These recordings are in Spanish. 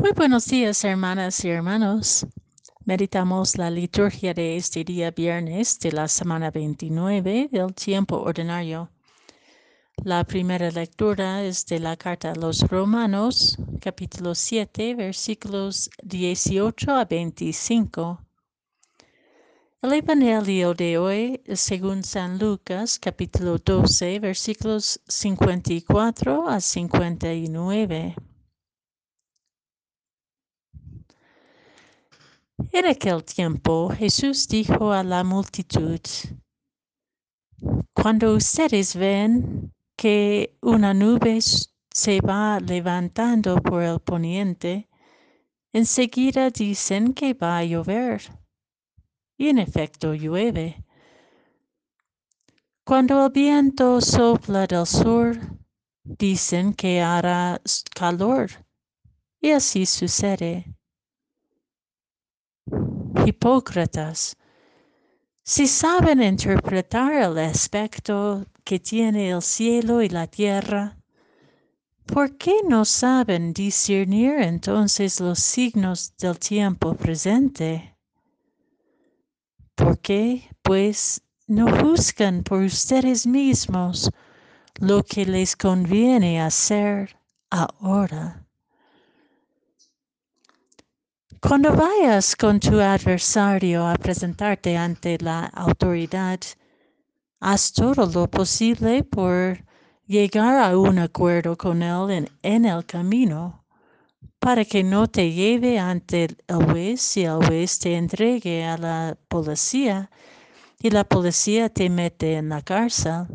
Muy buenos días, hermanas y hermanos. Meditamos la liturgia de este día viernes de la semana 29 del tiempo ordinario. La primera lectura es de la carta a los Romanos, capítulo 7, versículos 18 a 25. El Evangelio de hoy según San Lucas, capítulo 12, versículos 54 a 59. En aquel tiempo Jesús dijo a la multitud, Cuando ustedes ven que una nube se va levantando por el poniente, enseguida dicen que va a llover. Y en efecto llueve. Cuando el viento sopla del sur, dicen que hará calor. Y así sucede hipócritas. Si saben interpretar el aspecto que tiene el cielo y la tierra, ¿por qué no saben discernir entonces los signos del tiempo presente? ¿Por qué, pues, no juzgan por ustedes mismos lo que les conviene hacer ahora? Cuando vayas con tu adversario a presentarte ante la autoridad, haz todo lo posible por llegar a un acuerdo con él en, el camino, para que no te lleve ante el juez y el juez te entregue a la policía y la policía te mete en la cárcel.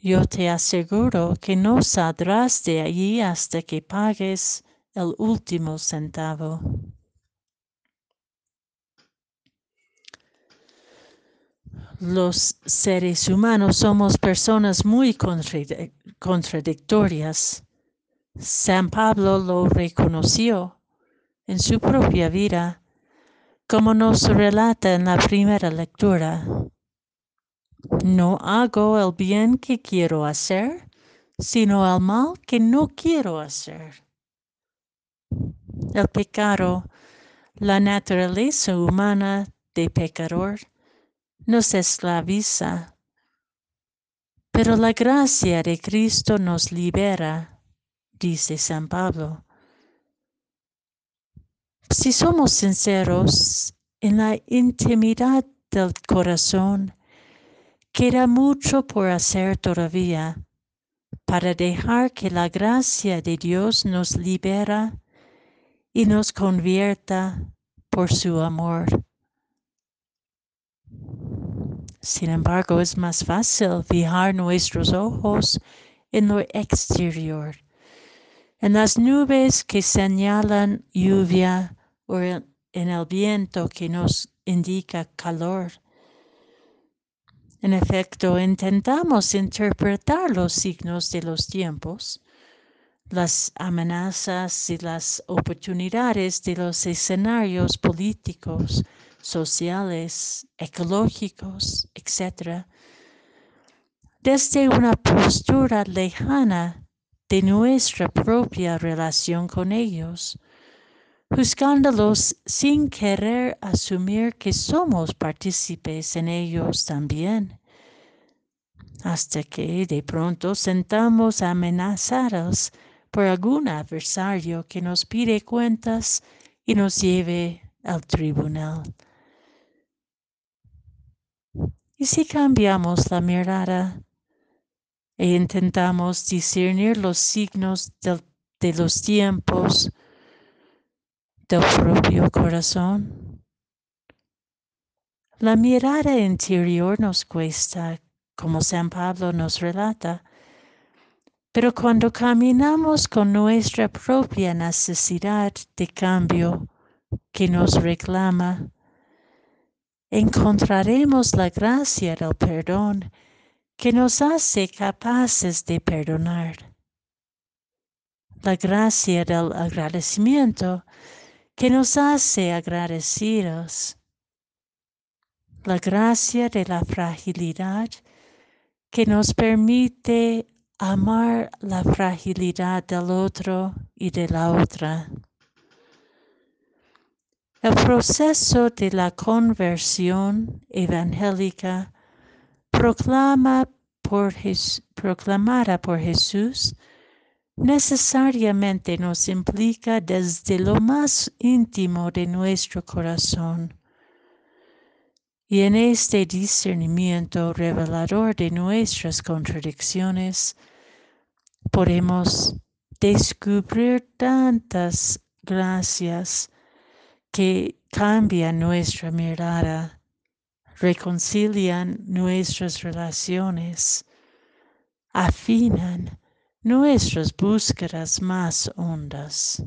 Yo te aseguro que no saldrás de allí hasta que pagues el último centavo. Los seres humanos somos personas muy contradictorias. San Pablo lo reconoció en su propia vida, como nos relata en la primera lectura. No hago el bien que quiero hacer, sino el mal que no quiero hacer el pecado, la naturaleza humana de pecador nos esclaviza, pero la gracia de Cristo nos libera, dice San Pablo. Si somos sinceros en la intimidad del corazón, queda mucho por hacer todavía para dejar que la gracia de Dios nos libera y nos convierta por su amor. Sin embargo, es más fácil fijar nuestros ojos en lo exterior, en las nubes que señalan lluvia o en el viento que nos indica calor. En efecto, intentamos interpretar los signos de los tiempos las amenazas y las oportunidades de los escenarios políticos, sociales, ecológicos, etc., desde una postura lejana de nuestra propia relación con ellos, juzgándolos sin querer asumir que somos partícipes en ellos también, hasta que de pronto sentamos amenazados por algún adversario que nos pide cuentas y nos lleve al tribunal. Y si cambiamos la mirada e intentamos discernir los signos de los tiempos del propio corazón, la mirada interior nos cuesta, como San Pablo nos relata, pero cuando caminamos con nuestra propia necesidad de cambio que nos reclama, encontraremos la gracia del perdón que nos hace capaces de perdonar. La gracia del agradecimiento que nos hace agradecidos. La gracia de la fragilidad que nos permite amar la fragilidad del otro y de la otra. El proceso de la conversión evangélica por proclamada por Jesús necesariamente nos implica desde lo más íntimo de nuestro corazón. Y en este discernimiento revelador de nuestras contradicciones, podemos descubrir tantas gracias que cambian nuestra mirada, reconcilian nuestras relaciones, afinan nuestras búsquedas más hondas.